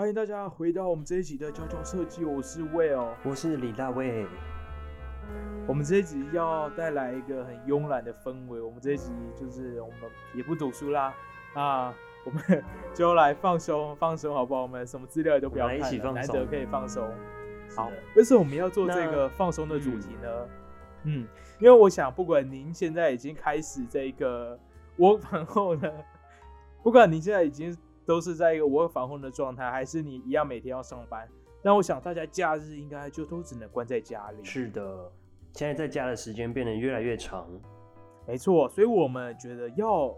欢迎大家回到我们这一集的娇娇设计，我是 Will，我是李大卫。我们这一集要带来一个很慵懒的氛围，我们这一集就是我们也不读书啦，啊，我们 就来放松放松，好不好？我们什么资料也都不要看了，难得可以放松。好，为什么我们要做这个放松的主题呢？嗯，因为我想，不管您现在已经开始这个我反后呢，不管您现在已经。都是在一个无防控的状态，还是你一样每天要上班？但我想大家假日应该就都只能关在家里。是的，现在在家的时间变得越来越长。没错，所以我们觉得要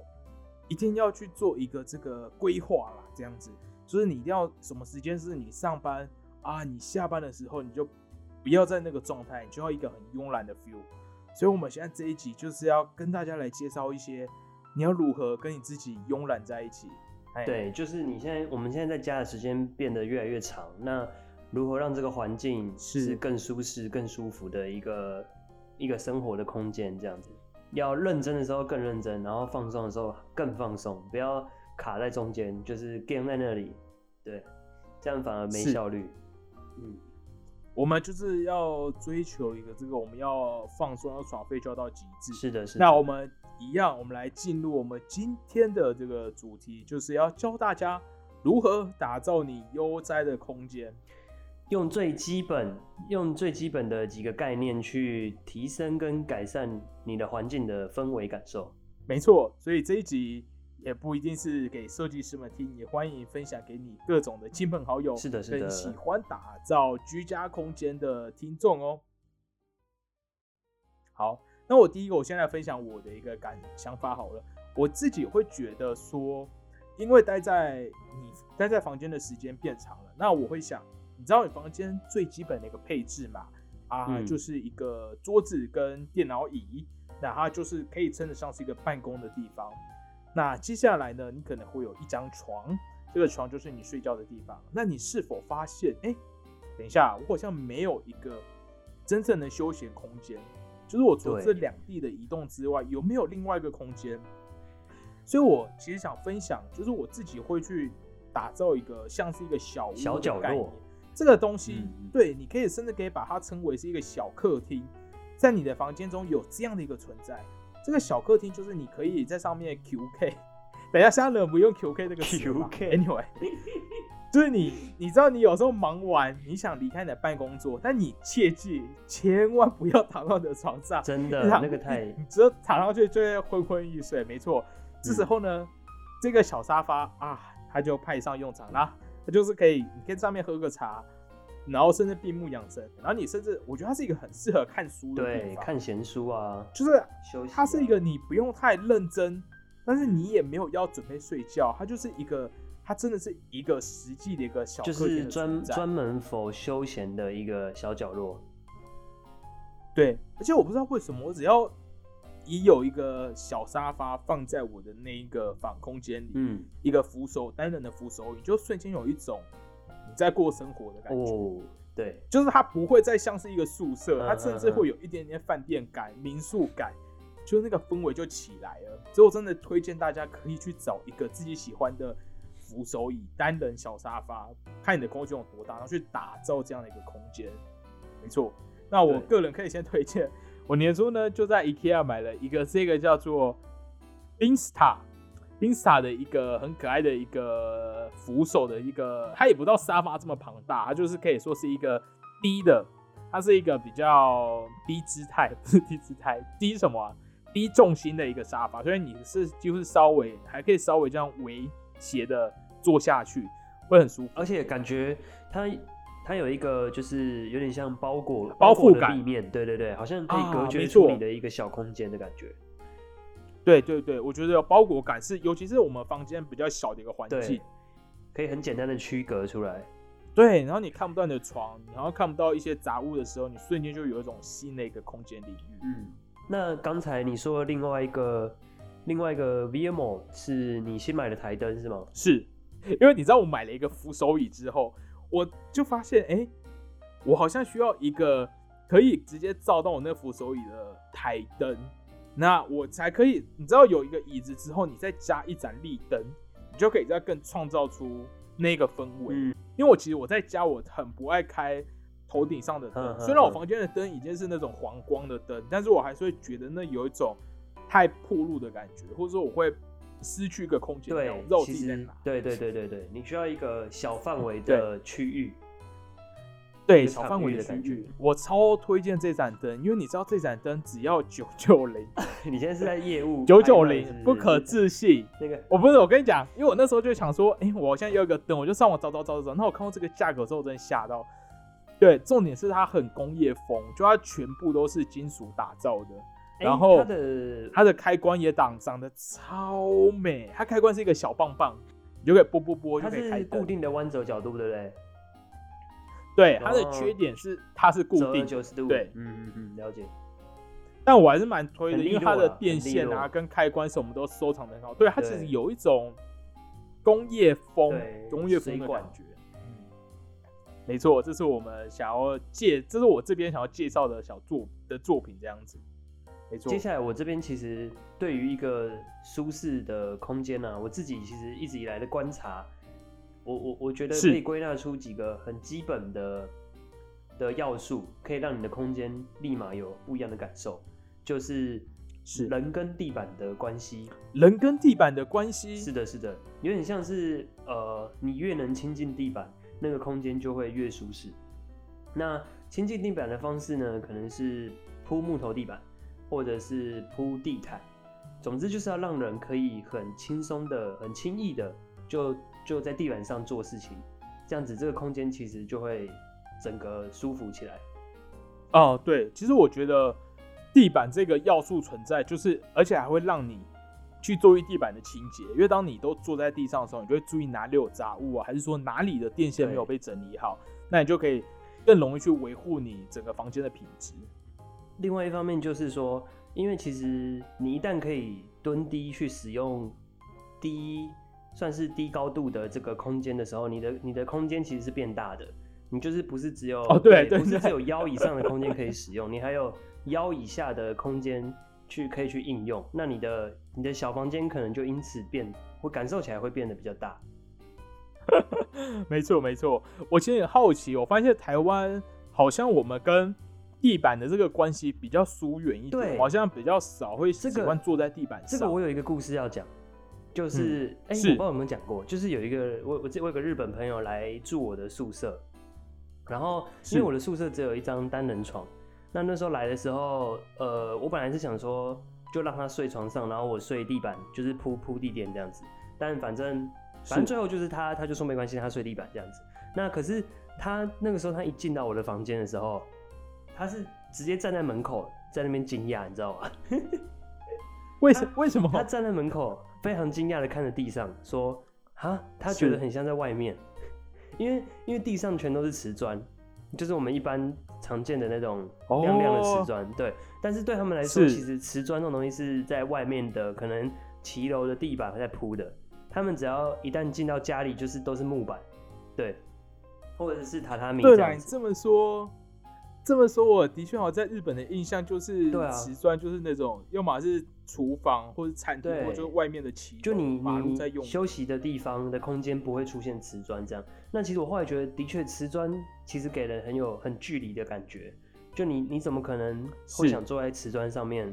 一定要去做一个这个规划啦，这样子就是你一定要什么时间是你上班啊，你下班的时候你就不要在那个状态，你就要一个很慵懒的 feel。所以我们现在这一集就是要跟大家来介绍一些你要如何跟你自己慵懒在一起。对，就是你现在，我们现在在家的时间变得越来越长，那如何让这个环境是更舒适、更舒服的一个一个生活的空间？这样子，要认真的时候更认真，然后放松的时候更放松，不要卡在中间，就是 game 在那里，对，这样反而没效率。嗯，我们就是要追求一个这个，我们要放松、要耍废，就要到极致。是的，是的。那我们。一样，我们来进入我们今天的这个主题，就是要教大家如何打造你悠哉的空间，用最基本、用最基本的几个概念去提升跟改善你的环境的氛围感受。没错，所以这一集也不一定是给设计师们听，也欢迎分享给你各种的亲朋好友，是的，是的，喜欢打造居家空间的听众哦。好。那我第一个，我先来分享我的一个感想法好了。我自己会觉得说，因为待在你待在房间的时间变长了，那我会想，你知道你房间最基本的一个配置嘛？啊，就是一个桌子跟电脑椅，那它就是可以称得上是一个办公的地方。那接下来呢，你可能会有一张床，这个床就是你睡觉的地方。那你是否发现，哎，等一下，我好像没有一个真正的休闲空间。就是我除了这两地的移动之外，有没有另外一个空间？所以我其实想分享，就是我自己会去打造一个像是一个小屋小角落这个东西。对，你可以甚至可以把它称为是一个小客厅，在你的房间中有这样的一个存在。这个小客厅就是你可以在上面 QK。等一下，现在人不用 QK 这个词 Anyway。就是你，你知道你有时候忙完，你想离开你的办公桌，但你切记千万不要躺到你的床上，真的，那个太，你只要躺上去就会昏昏欲睡。没错，这时候呢，这个小沙发啊，它就派上用场啦。它就是可以，你可以上面喝个茶，然后甚至闭目养神，然后你甚至我觉得它是一个很适合看书的对，看闲书啊，就是休息。它是一个你不用太认真，但是你也没有要准备睡觉，它就是一个。它真的是一个实际的一个小，就是专专门否休闲的一个小角落。对，而且我不知道为什么，我只要已有一个小沙发放在我的那一个房空间里，嗯，一个扶手单人的扶手椅，就瞬间有一种你在过生活的感觉。哦，对，就是它不会再像是一个宿舍，它甚至会有一点点饭店感、民宿感，就那个氛围就起来了。所以我真的推荐大家可以去找一个自己喜欢的。扶手椅、单人小沙发，看你的空间有多大，然后去打造这样的一个空间。没错，那我个人可以先推荐，我年初呢就在 IKEA 买了一个这个叫做 Insta，Insta 的一个很可爱的一个扶手的一个，它也不到沙发这么庞大，它就是可以说是一个低的，它是一个比较低姿态，不是低姿态，低什么？低重心的一个沙发，所以你是几乎是稍微还可以稍微这样围斜的。坐下去会很舒服，而且感觉它它有一个就是有点像包裹包覆感立面，对对对，好像可以隔绝出你的一个小空间的感觉。对对对，我觉得有包裹感是，尤其是我们房间比较小的一个环境，可以很简单的区隔出来。对，然后你看不到你的床，然后看不到一些杂物的时候，你瞬间就有一种新的一个空间领域。嗯，那刚才你说另外一个另外一个 VMO 是你新买的台灯是吗？是。因为你知道我买了一个扶手椅之后，我就发现，哎，我好像需要一个可以直接照到我那扶手椅的台灯，那我才可以。你知道有一个椅子之后，你再加一盏立灯，你就可以再更创造出那个氛围。嗯，因为我其实我在家我很不爱开头顶上的灯，虽然我嗯房间的灯已经是那种黄光的灯，但是我还是会觉得那有一种太破路的感觉，或者说我会失去一个空间对不知道我，其实自己在哪。对对对对对，你需要一个小范围的区域。对，小范围的区域，我超推荐这盏灯，因为你知道这盏灯只要九九零，你现在是在业务 九九零不可置信。那个我不是，我跟你讲，因为我那时候就想说，哎、我现在要一个灯，我就上网找找找找找。那我看到这个价格之后，我真的吓到。对，重点是它很工业风，就它全部都是金属打造的，哎然后它的它的开关也长长得超美。它开关是一个小棒棒，你就可以拨拨拨就它可以开灯。是固定的弯折角度，对不对？对，它的哦缺点是它是固定的，九十度。对嗯嗯嗯，了解。但我还是蛮推的，因为它的电线啊跟开关什么都收藏的很好。对，它其实有一种工业风，工业风的感觉。嗯，没错，这是我们想要介，这是我这边想要介绍的小作的作品，这样子。没错。接，下来我这边其实对于一个舒适的空间呢、啊，我自己其实一直以来的观察，我我我觉得可以归纳出几个很基本的的要素，可以让你的空间立马有不一样的感受，就是是。人跟地板的关系。人跟地板的关系。是的，是的，有点像是呃，你越能亲近地板，那个空间就会越舒适。那亲近地板的方式呢，可能是铺木头地板，或者是铺地毯。总之就是要让人可以很轻松的、很轻易的就就在地板上做事情，这样子这个空间其实就会整个舒服起来。哦，对，其实我觉得地板这个要素存在，就是而且还会让你去注意地板的清洁，因为当你都坐在地上的时候，你就会注意哪里有杂物啊，还是说哪里的电线没有被整理好，那你就可以更容易去维护你整个房间的品质。另外一方面就是说，因为其实你一旦可以蹲低去使用低算是低高度的这个空间的时候，你的你的空间其实是变大的。你就是不是只有哦对不是只有腰以上的空间可以使用，你还有腰以下的空间去可以去应用。那你的你的小房间可能就因此变，会感受起来会变得比较大。没错没错，我其实很好奇，我发现台湾好像我们跟地板的这个关系比较疏远一点，好像比较少会喜这个欢坐在地板上。这个我有一个故事要讲，就是哎、是我不知道有没有讲过，就是有一个我我这我有个日本朋友来住我的宿舍，然后因为我的宿舍只有一张单人床，那那时候来的时候，呃，我本来是想说就让他睡床上，然后我睡地板，就是铺铺地垫这样子，但反正反正最后就是他他就说没关系，他睡地板这样子。那可是他那个时候他一进到我的房间的时候，他是直接站在门口在那边惊讶，你知道吗？为什为什么？他站在门口，非常惊讶的看着地上，说：“啊，他觉得很像在外面，因为因为地上全都是瓷砖，就是我们一般常见的那种亮亮的瓷砖，对。但是对他们来说，其实瓷砖这种东西是在外面的，可能骑楼的地板在铺的。他们只要一旦进到家里，就是都是木板，对，或者是榻榻米对啦，这样子。你这么说，这么说，我的确好像在日本的印象就是瓷砖就是那种，要么是厨房或是餐厅，或者就是外面的骑就你马路在用。休息的地方的空间不会出现瓷砖这样。那其实我后来觉得，的确瓷砖其实给人很有很距离的感觉。就你你怎么可能会想坐在瓷砖上面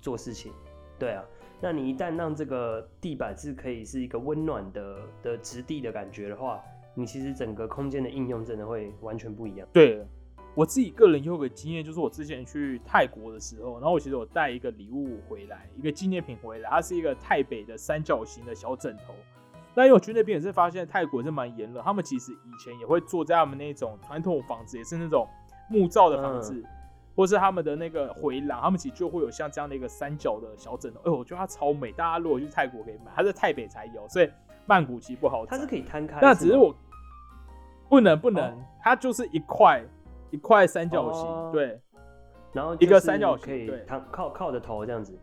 做事情？对啊，那你一旦让这个地板是可以是一个温暖的的质地的感觉的话，你其实整个空间的应用真的会完全不一样。对我自己个人有个经验，就是我之前去泰国的时候，然后我其实我带一个礼物回来，一个纪念品回来，它是一个泰北的三角形的小枕头。那因为我去那边也是发现泰国是蛮炎热，他们其实以前也会坐在他们那种传统房子，也是那种木造的房子，或是他们的那个回廊，他们其实就会有像这样的一个三角的小枕头。哎、我觉得它超美，大家如果去泰国可以买，它在泰北才有，所以曼谷其实不好找。它是可以摊开，那只是吗我不能不能，哦它就是一块一块三角形，哦对然后一个三角形可以躺靠靠着头这样子，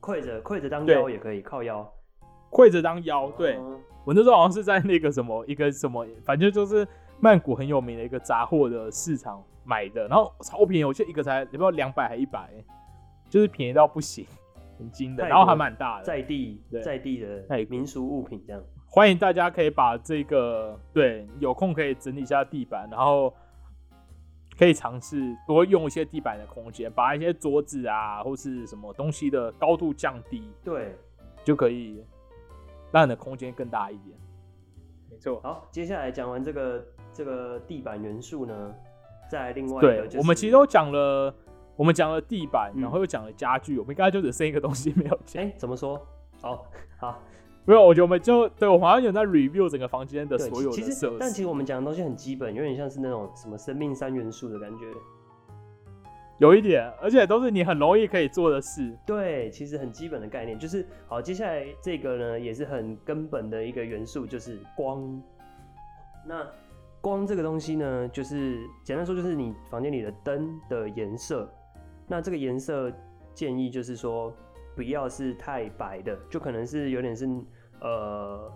跪着跪着当对腰也可以，靠腰。跪着当腰。对、哦我那时候好像是在那个什么一个什么，反正就是曼谷很有名的一个杂货的市场买的，然后超便宜，我记得一个才不知道两百还一百，就是便宜到不行，很惊的，然后还蛮大的。在地在地的民俗物品这样。欢迎大家可以把这个对有空可以整理一下地板，然后可以尝试多用一些地板的空间，把一些桌子啊或是什么东西的高度降低，对，就可以让你的空间更大一点。没错。好，接下来讲完这个这个地板元素呢，再另外对，我们其实都讲了，我们讲了地板，然后又讲了家具，我们刚才就只剩一个东西没有讲。哎，怎么说？好，好。没有，我觉得我们就对我好像有在 review 整个房间的所有其实，但其实我们讲的东西很基本，有点像是那种什么生命三元素的感觉，有一点，而且都是你很容易可以做的事。对，其实很基本的概念就是，好，接下来这个呢也是很根本的一个元素，就是光。那光这个东西呢，就是简单说就是你房间里的灯的颜色。那这个颜色建议就是说，不要是太白的，就可能是有点是。呃，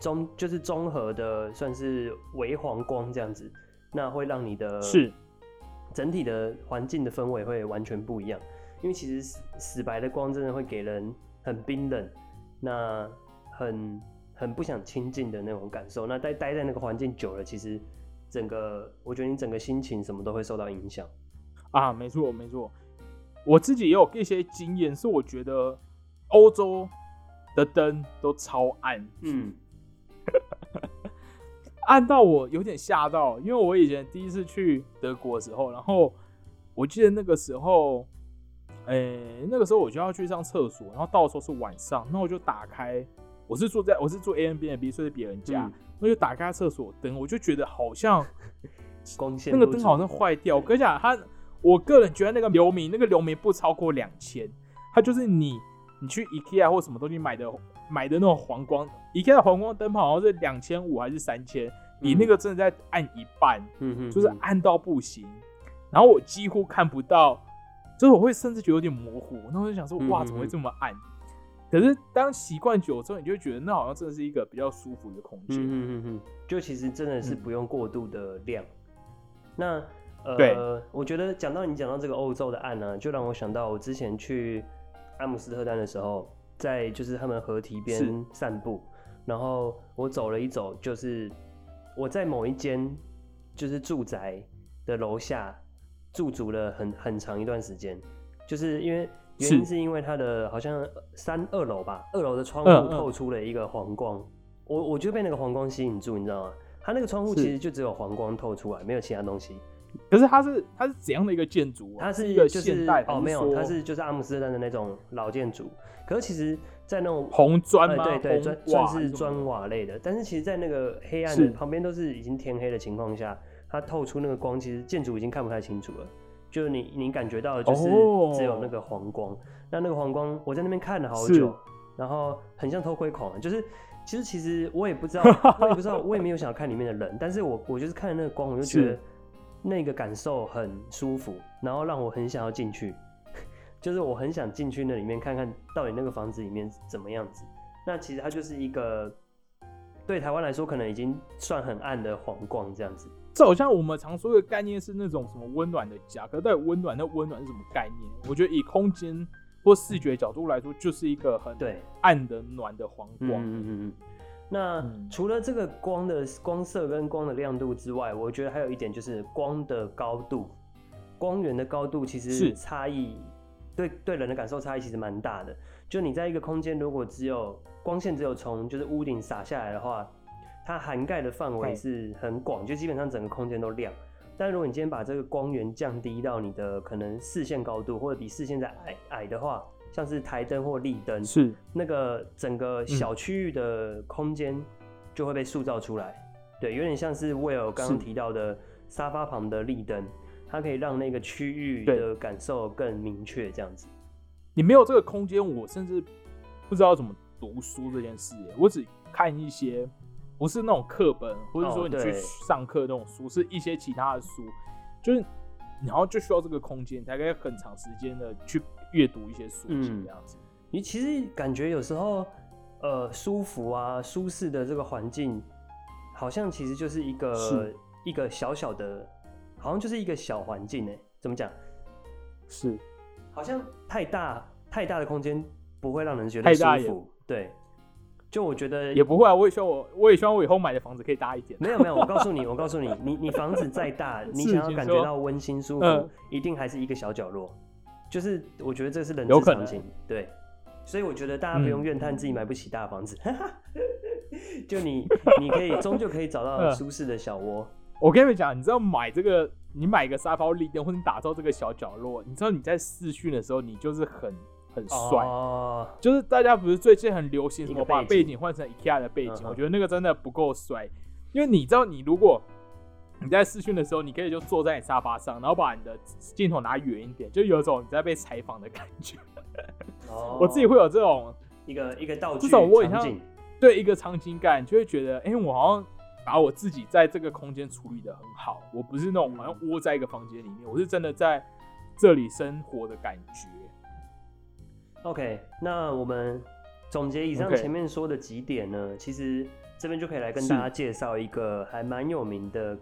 中就是综合的，算是微黄光这样子，那会让你的是整体的环境的氛围会完全不一样。因为其实死死白的光真的会给人很冰冷，那很很不想亲近的那种感受。那待待在那个环境久了，其实整个我觉得你整个心情什么都会受到影响。啊，没错没错，我自己也有一些经验，是我觉得欧洲。的灯都超暗，嗯，暗到我有点吓到，因为我以前第一次去德国的时候，然后我记得那个时候，哎，那个时候我就要去上厕所，然后到的时候是晚上，那我就打开，我是住在我是住 A N B N B 睡在别人家，我就打开厕所灯，我就觉得好像 光线那个灯好像坏掉，我跟你讲，他我个人觉得那个流明那个流明不超过两千，他就是你。你去 IKEA 或什么东西买的买的那种黄光，IKEA 的黄光灯泡好像是两千五还是三千，你那个真的在暗一半，嗯哼，就是暗到不行，然后我几乎看不到，就是我会甚至觉得有点模糊，那我就想说，哇，怎么会这么暗？可是当习惯久之后，你就觉得那好像真的是一个比较舒服的空间，嗯嗯嗯，就其实真的是不用过度的亮。那呃，我觉得讲到你讲到这个欧洲的暗呢，就让我想到我之前去。阿姆斯特丹的时候，在就是他们河堤边散步，然后我走了一走，就是我在某一间就是住宅的楼下驻足了很很长一段时间，就是因为原因是因为它的好像三二楼吧，二楼的窗户透出了一个黄光，我我就被那个黄光吸引住，你知道吗？它那个窗户其实就只有黄光透出来，没有其他东西。可是它是它是怎样的一个建筑？它是一个现代哦，没有，它是就是阿姆斯特丹的那种老建筑。可是其实，在那种红砖对对砖算是砖瓦类的。但是其实，在那个黑暗的旁边都是已经天黑的情况下，它透出那个光，其实建筑已经看不太清楚了。就你你感觉到的就是只有那个黄光。那那个黄光，我在那边看了好久，然后很像偷窥狂。就是其实其实我也不知道，我也不知道，我也没有想要看里面的人，但是我我就是看那个光，我就觉得。那个感受很舒服，然后让我很想要进去，就是我很想进去那里面看看到底那个房子里面怎么样子。那其实它就是一个对台湾来说可能已经算很暗的黄光这样子。这好像我们常说的概念是那种什么温暖的家，可是到底温暖那温暖是什么概念？我觉得以空间或视觉角度来说，就是一个很对暗的暖的黄光。嗯嗯嗯。那除了这个光的光色跟光的亮度之外，我觉得还有一点就是光的高度，光源的高度其实差异对对人的感受差异其实蛮大的。就你在一个空间，如果只有光线只有从就是屋顶洒下来的话，它涵盖的范围是很广，就基本上整个空间都亮。但如果你今天把这个光源降低到你的可能视线高度，或者比视线再矮矮的话。像是台灯或立灯，是那个整个小区域的空间就会被塑造出来。对，有点像是 Will 刚刚提到的沙发旁的立灯，它可以让那个区域的感受更明确。这样子，你没有这个空间，我甚至不知道怎么读书这件事。我只看一些不是那种课本，或者说你去上课那种书，是一些其他的书，就是然后就需要这个空间，才可以很长时间的去。阅读一些书籍这样子，你其实感觉有时候，呃，舒服啊、舒适的这个环境，好像其实就是一个一个小小的，好像就是一个小环境呢。怎么讲？是，好像太大太大的空间不会让人觉得舒服。对，就我觉得也不会啊，我也希望我我也希望我以后买的房子可以大一点。没有没有，我告诉你，我告诉你，你你房子再大，你想要感觉到温馨舒服，一定还是一个小角落。就是我觉得这是人之常情，对。所以我觉得大家不用怨叹自己买不起大房子，就你 你可以终究可以找到舒适的小窝。我跟你们讲，你知道买这个，你买个沙发立垫，或者你打造这个小角落，你知道你在试训的时候，你就是很很帅。哦。就是大家不是最近很流行什么把背景换成 IKEA 的背景，我觉得那个真的不够帅。因为你知道，你如果你在试训的时候，你可以就坐在你沙发上，然后把你的镜头拿远一点，就有种你在被采访的感觉。哦。我自己会有这种一个一个道具场景，对一个场景感，就会觉得，哎，我好像。把我自己在这个空间处理的很好，我不是那种好像窝在一个房间里面，我是真的在这里生活的感觉。OK，那我们总结以上前面说的几点呢，其实这边就可以来跟大家介绍一个还蛮有名的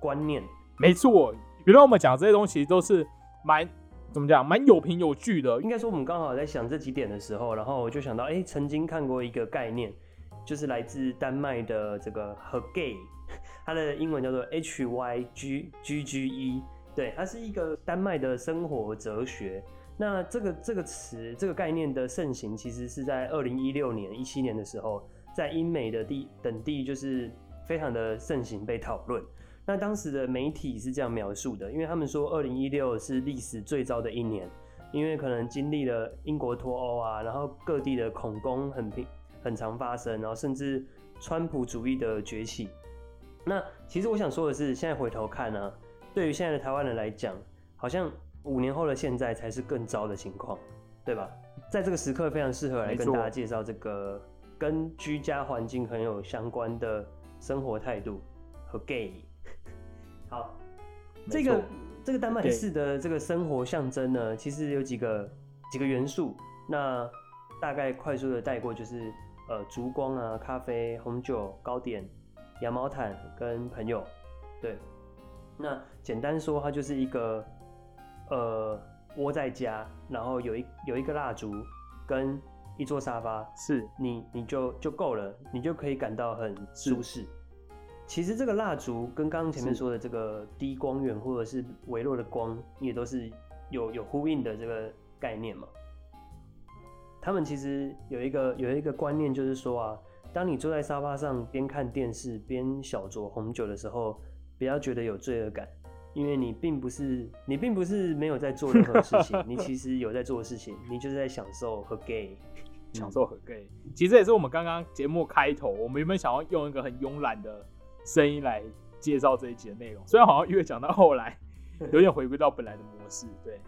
观念。没错，原来我们讲这些东西都是蛮怎么讲，蛮有凭有据的。应该说我们刚好在想这几点的时候，然后我就想到，哎，曾经看过一个概念。就是来自丹麦的这个 Hygge，它的英文叫做 H Y G G G E，对，它是一个丹麦的生活哲学。那这个这个词这个概念的盛行，其实是在二零一六年、一七年的时候，在英美的地等地就是非常的盛行被讨论。那当时的媒体是这样描述的，因为他们说二零一六是历史最糟的一年，因为可能经历了英国脱欧啊，然后各地的恐攻很频。很常发生，然后甚至川普主义的崛起。那其实我想说的是，现在回头看呢，对于现在的台湾人来讲，好像五年后的现在才是更糟的情况，对吧？在这个时刻，非常适合来跟大家介绍这个跟居家环境很有相关的生活态度和 gay。好，这个这个丹麦式的这个生活象征呢，其实有几个几个元素。那大概快速的带过就是。呃，烛光啊，咖啡、红酒、糕点、羊毛毯跟朋友，对。那简单说，它就是一个呃窝在家，然后有一有一个蜡烛跟一座沙发，是你你就就够了，你就可以感到很舒适。其实这个蜡烛跟刚刚前面说的这个低光源或者是微弱的光，也都是有有呼应的这个概念嘛。他们其实有一个有一个观念，就是说啊，当你坐在沙发上边看电视边小酌红酒的时候，不要觉得有罪恶感，因为你并不是你并不是没有在做任何事情，你其实有在做事情，你就是在享受和 gay，享受和 gay。其实也是我们刚刚节目开头，我们原本想要用一个很慵懒的声音来介绍这一集的内容，虽然好像越讲到后来，有点回归到本来的模式，对。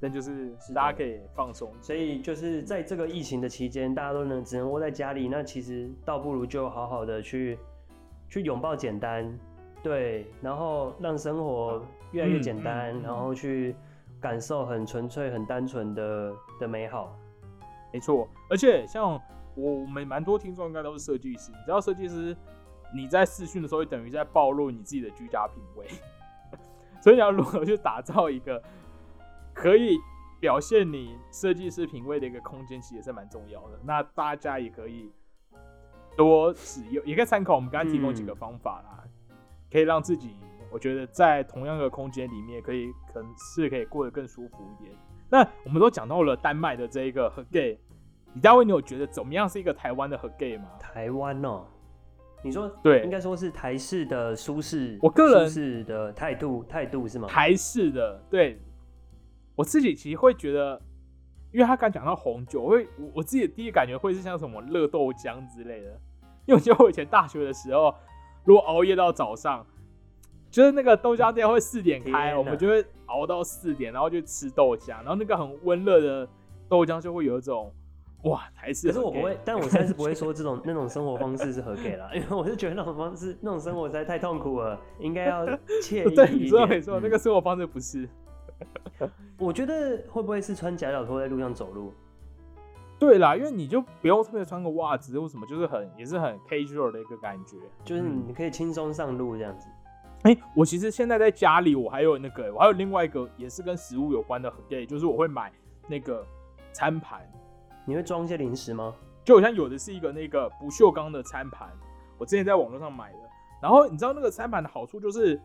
但就是大家可以放松，所以就是在这个疫情的期间，大家都能只能窝在家里，那其实倒不如就好好的去去拥抱简单，对，然后让生活越来越简单，然后去感受很纯粹、很单纯的的美好。没错，而且像我们蛮多听众应该都是设计师，你知道设计师你在试训的时候，等于在暴露你自己的居家品味，所以你要如何去打造一个。可以表现你设计师品味的一个空间，其实也是蛮重要的。那大家也可以多使用，也可以参考我们刚刚提供几个方法啦，可以让自己我觉得在同样的空间里面，可以可能是可以过得更舒服一点。那我们都讲到了丹麦的这一个和 gay，李大卫，你有觉得怎么样是一个台湾的和 gay 吗？台湾哦，你说对，应该说是台式的舒适，我个人式的态度态度是吗？台式的对。我自己其实会觉得，因为他刚讲到红酒，我会我我自己的第一感觉会是像什么热豆浆之类的。因为我记得我以前大学的时候，如果熬夜到早上，就是那个豆浆店会四点开，我们就会熬到四点，然后就吃豆浆，然后那个很温热的豆浆就会有一种哇，还是可是我不会，但我现在是不会说这种那种生活方式是合给了，因为我是觉得那种方式那种生活实在太痛苦了，应该要 惬意对，你说没错，那个生活方式不是。我觉得会不会是穿夹脚拖在路上走路？对啦，因为你就不用特别穿个袜子或什么，就是很也是很 casual 的一个感觉，就是你可以轻松上路这样子。哎，我其实现在在家里，我还有那个，我还有另外一个也是跟食物有关的，对，就是我会买那个餐盘。你会装一些零食吗？就好像有的是一个那个不锈钢的餐盘，我之前在网络上买的。然后你知道那个餐盘的好处就是，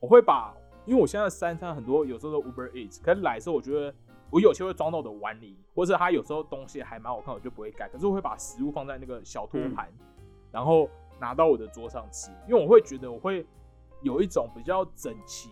我会把，因为我现在三餐很多，有时候都 Uber Eats，可是来的时候我觉得我有些会装到我的碗里，或者它有时候东西还蛮好看，我就不会盖。可是我会把食物放在那个小托盘，然后拿到我的桌上吃，因为我会觉得我会有一种比较整齐，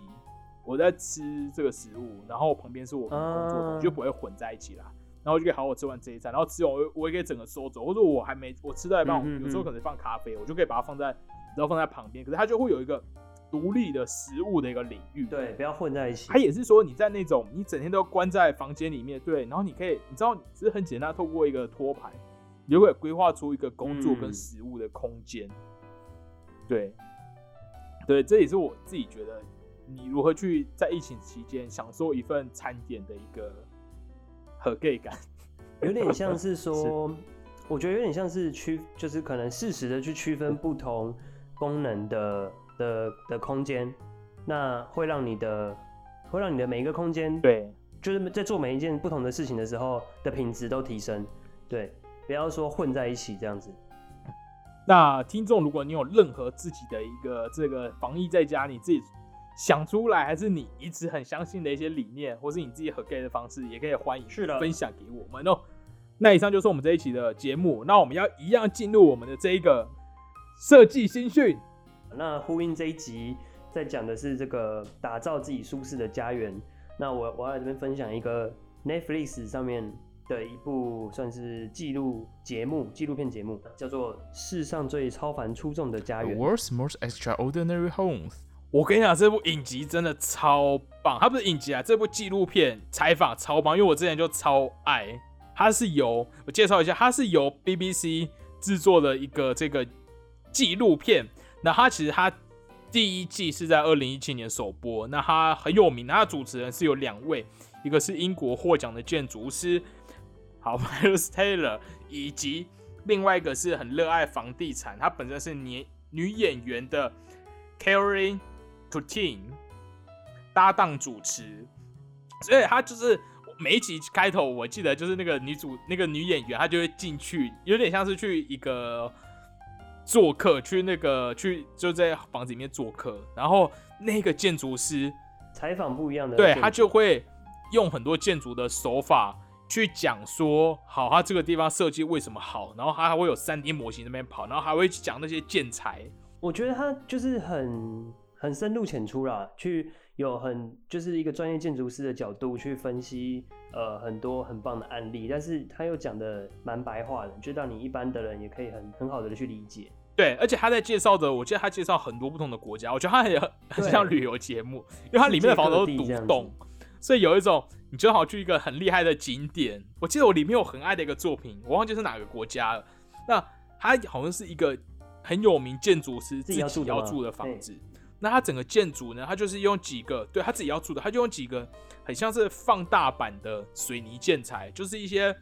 我在吃这个食物，然后旁边是我们工作，就不会混在一起啦。然后就可以好好吃完这一餐，然后吃完我我也可以整个收走，或者我还没我吃到一半，有时候可能放咖啡，我就可以把它放在。然后放在旁边，可是它就会有一个独立的食物的一个领域，对，不要混在一起。它也是说你在那种你整天都关在房间里面，对，然后你可以，你知道，其实很简单，透过一个托盘，你就会规划出一个工作跟食物的空间。对，对，这也是我自己觉得，你如何去在疫情期间享受一份餐点的一个和 gay 感，有点像是说，我觉得有点像是区，就是可能适时的去区分不同。功能的的的空间，那会让你的会让你的每一个空间，对，就是在做每一件不同的事情的时候的品质都提升，对，不要说混在一起这样子。那听众，如果你有任何自己的一个这个防疫在家，你自己想出来，还是你一直很相信的一些理念，或是你自己很 gay 的方式，也可以欢迎是的分享给我们哦。那以上就是我们这一期的节目，那我们要一样进入我们的这一个。设计新训，那呼应这一集在讲的是这个打造自己舒适的家园。那我我要这边分享一个 Netflix 上面的一部算是纪录节目、纪录片节目，叫做《世上最超凡出众的家园》。World's most extraordinary homes。我跟你讲，这部影集真的超棒，它不是影集啊，这部纪录片采访超棒，因为我之前就超爱。它是由我介绍一下，它是由 BBC 制作的一个这个。纪录片，那它其实它第一季是在二零一七年首播，那它很有名，它主持人是有两位，一个是英国获奖的建筑师，好 Miles Taylor，以及另外一个是很热爱房地产，她本身是女女演员的 Carrie Putin 搭档主持，所以他就是每一集开头，我记得就是那个女主那个女演员，她就会进去，有点像是去一个。做客去那个去就在房子里面做客，然后那个建筑师采访不一样的，对他就会用很多建筑的手法去讲说，好，他这个地方设计为什么好，然后他还会有三 D 模型那边跑，然后还会讲那些建材。我觉得他就是很很深入浅出啦，去有很就是一个专业建筑师的角度去分析呃很多很棒的案例，但是他又讲的蛮白话的，就让你一般的人也可以很很好的去理解。对，而且他在介绍的，我记得他介绍很多不同的国家，我觉得他很很像旅游节目，因为它里面的房子都是独栋，所以有一种你正好去一个很厉害的景点。我记得我里面有很爱的一个作品，我忘记是哪个国家了。那他好像是一个很有名建筑师自己要住的房子。那它整个建筑呢，它就是用几个对他自己要住的，他就用几个很像是放大版的水泥建材，就是一些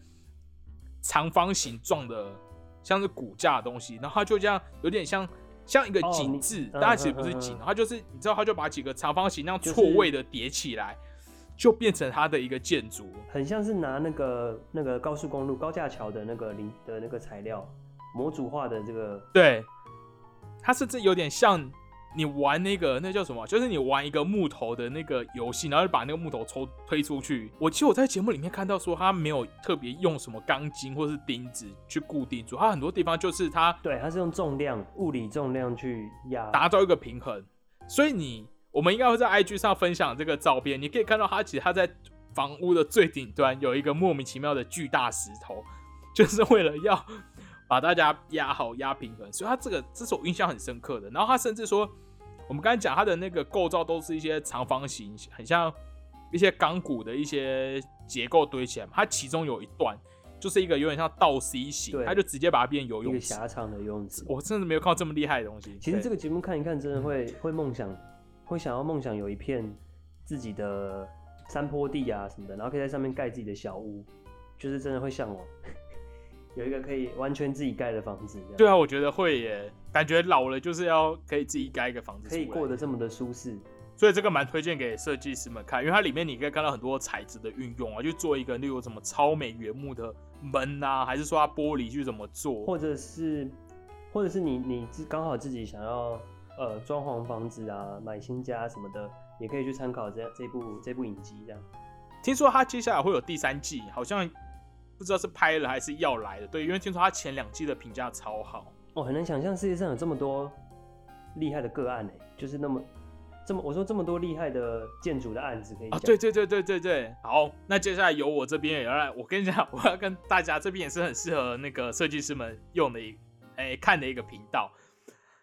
长方形状的。像是骨架的东西，然后它就这样有点像像一个井字，但它其实不是井，它就是你知道，它就把几个长方形那样错位的叠起来，就变成它的一个建筑，很像是拿那个那个高速公路高架桥的那个零的那个材料模组化的这个，对，它甚至有点像。你玩那个那叫什么？就是你玩一个木头的那个游戏，然后就把那个木头抽推出去。我其实我在节目里面看到说，他没有特别用什么钢筋或是钉子去固定住，他很多地方就是他对，他是用重量、物理重量去压，达到一个平衡。所以你我们应该会在 IG 上分享这个照片，你可以看到他其实他在房屋的最顶端有一个莫名其妙的巨大石头，就是为了要。把大家压好压平衡，所以他这个这是我印象很深刻的。然后他甚至说，我们刚才讲它的那个构造都是一些长方形，很像一些钢骨的一些结构堆起来。它其中有一段就是一个有点像倒 C 型，它就直接把它变游泳池，狭长的游泳池。我真的没有看到这么厉害的东西。其实这个节目看一看，真的会会梦想，会想要梦想有一片自己的山坡地啊什么的，然后可以在上面盖自己的小屋，就是真的会向往。有一个可以完全自己盖的房子，对啊，我觉得会耶，感觉老了就是要可以自己盖一个房子，可以过得这么的舒适。所以这个蛮推荐给设计师们看，因为它里面你可以看到很多材质的运用啊，就做一个例如什么超美原木的门啊，还是说它玻璃去怎么做，或者是，或者是你你刚好自己想要呃装潢房子啊，买新家什么的，也可以去参考这这部这部影集这样。听说它接下来会有第三季，好像不知道是拍了还是要来的。对，因为听说它前两季的评价超好。哦，很难想象世界上有这么多厉害的个案呢，就是那么。这么我说这么多厉害的建筑的案子可以啊，对对对对对对，好，那接下来由我这边也要来，我跟你讲，我要跟大家这边也是很适合那个设计师们用的一哎看的一个频道。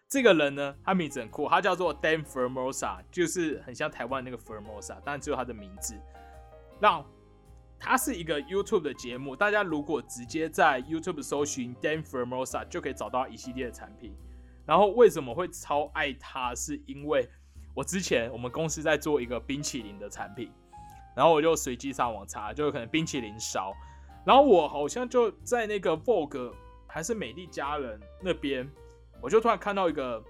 这个人呢，他名字很酷，他叫做 Dan Formosa，就是很像台湾那个 Formosa，但只有他的名字。让它是一个 YouTube 的节目，大家如果直接在 YouTube 搜寻 Dan Formosa，就可以找到一系列的产品。然后为什么会超爱它？是因为我之前我们公司在做一个冰淇淋的产品，然后我就随机上网查，就可能冰淇淋烧，然后我好像就在那个 Vogue 还是美丽佳人那边，我就突然看到一个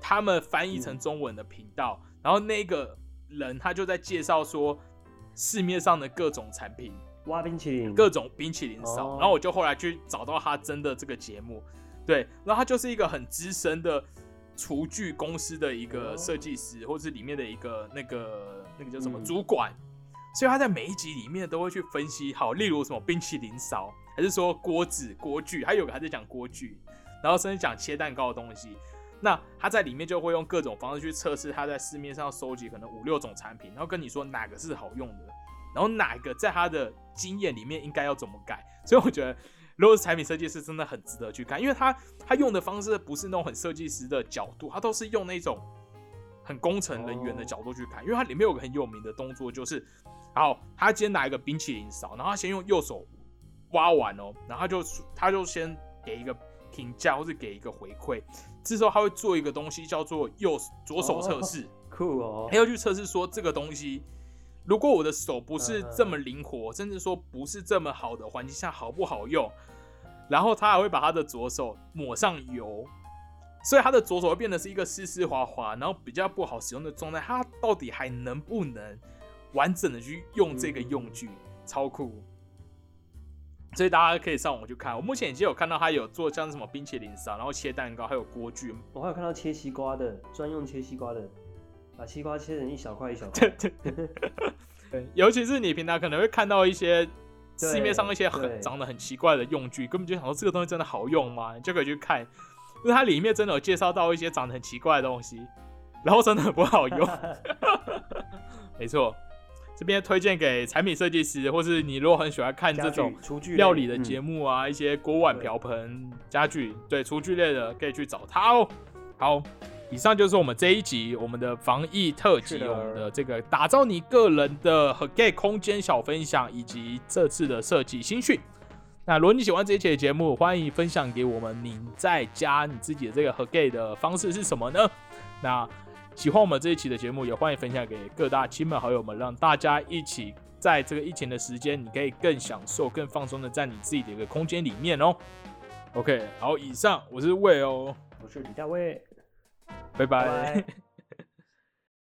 他们翻译成中文的频道，然后那个人他就在介绍说市面上的各种产品，挖冰淇淋，各种冰淇淋烧，然后我就后来去找到他真的这个节目，对，然后他就是一个很资深的。厨具公司的一个设计师，或者是里面的一个那个那个叫什么主管，所以他在每一集里面都会去分析，好，例如什么冰淇淋勺，还是说锅子、锅具，还有个还在讲锅具，然后甚至讲切蛋糕的东西。那他在里面就会用各种方式去测试他在市面上收集可能五六种产品，然后跟你说哪个是好用的，然后哪个在他的经验里面应该要怎么改。所以我觉得。如果是产品设计师，真的很值得去看，因为他他用的方式不是那种很设计师的角度，他都是用那种很工程人员的角度去看。因为它里面有个很有名的动作，就是然后他今天拿一个冰淇淋勺，然后他先用右手挖完哦，然后他就他就先给一个评价或是给一个回馈，这时候他会做一个东西叫做右左手测试，酷哦，他要去测试说这个东西。如果我的手不是这么灵活，甚至说不是这么好的环境下，好不好用？然后他还会把他的左手抹上油，所以他的左手会变得是一个湿湿滑滑，然后比较不好使用的状态。他到底还能不能完整的去用这个用具？超酷！所以大家可以上网去看。我目前已经有看到他有做像什么冰淇淋沙，然后切蛋糕，还有锅具。我还有看到切西瓜的，专用切西瓜的。把西瓜切成一小块一小块。对对对，尤其是你平常可能会看到一些市面上一些很长得很奇怪的用具，根本就想说这个东西真的好用吗？你就可以去看，因为它里面真的有介绍到一些长得很奇怪的东西，然后真的很不好用。没错，这边推荐给产品设计师，或是你如果很喜欢看这种厨具料理的节目啊，一些锅碗瓢盆家具，对厨具类的可以去找他哦。好。以上就是我们这一集我们的防疫特辑，我们的这个打造你个人的和 gay 空间小分享，以及这次的设计新讯。那如果你喜欢这一期的节目，欢迎分享给我们。你在家你自己的这个和 gay 的方式是什么呢？那喜欢我们这一期的节目，也欢迎分享给各大亲朋好友们，让大家一起在这个疫情的时间，你可以更享受、更放松的在你自己的一个空间里面哦。OK，好，以上我是魏哦，我是李大卫。拜拜。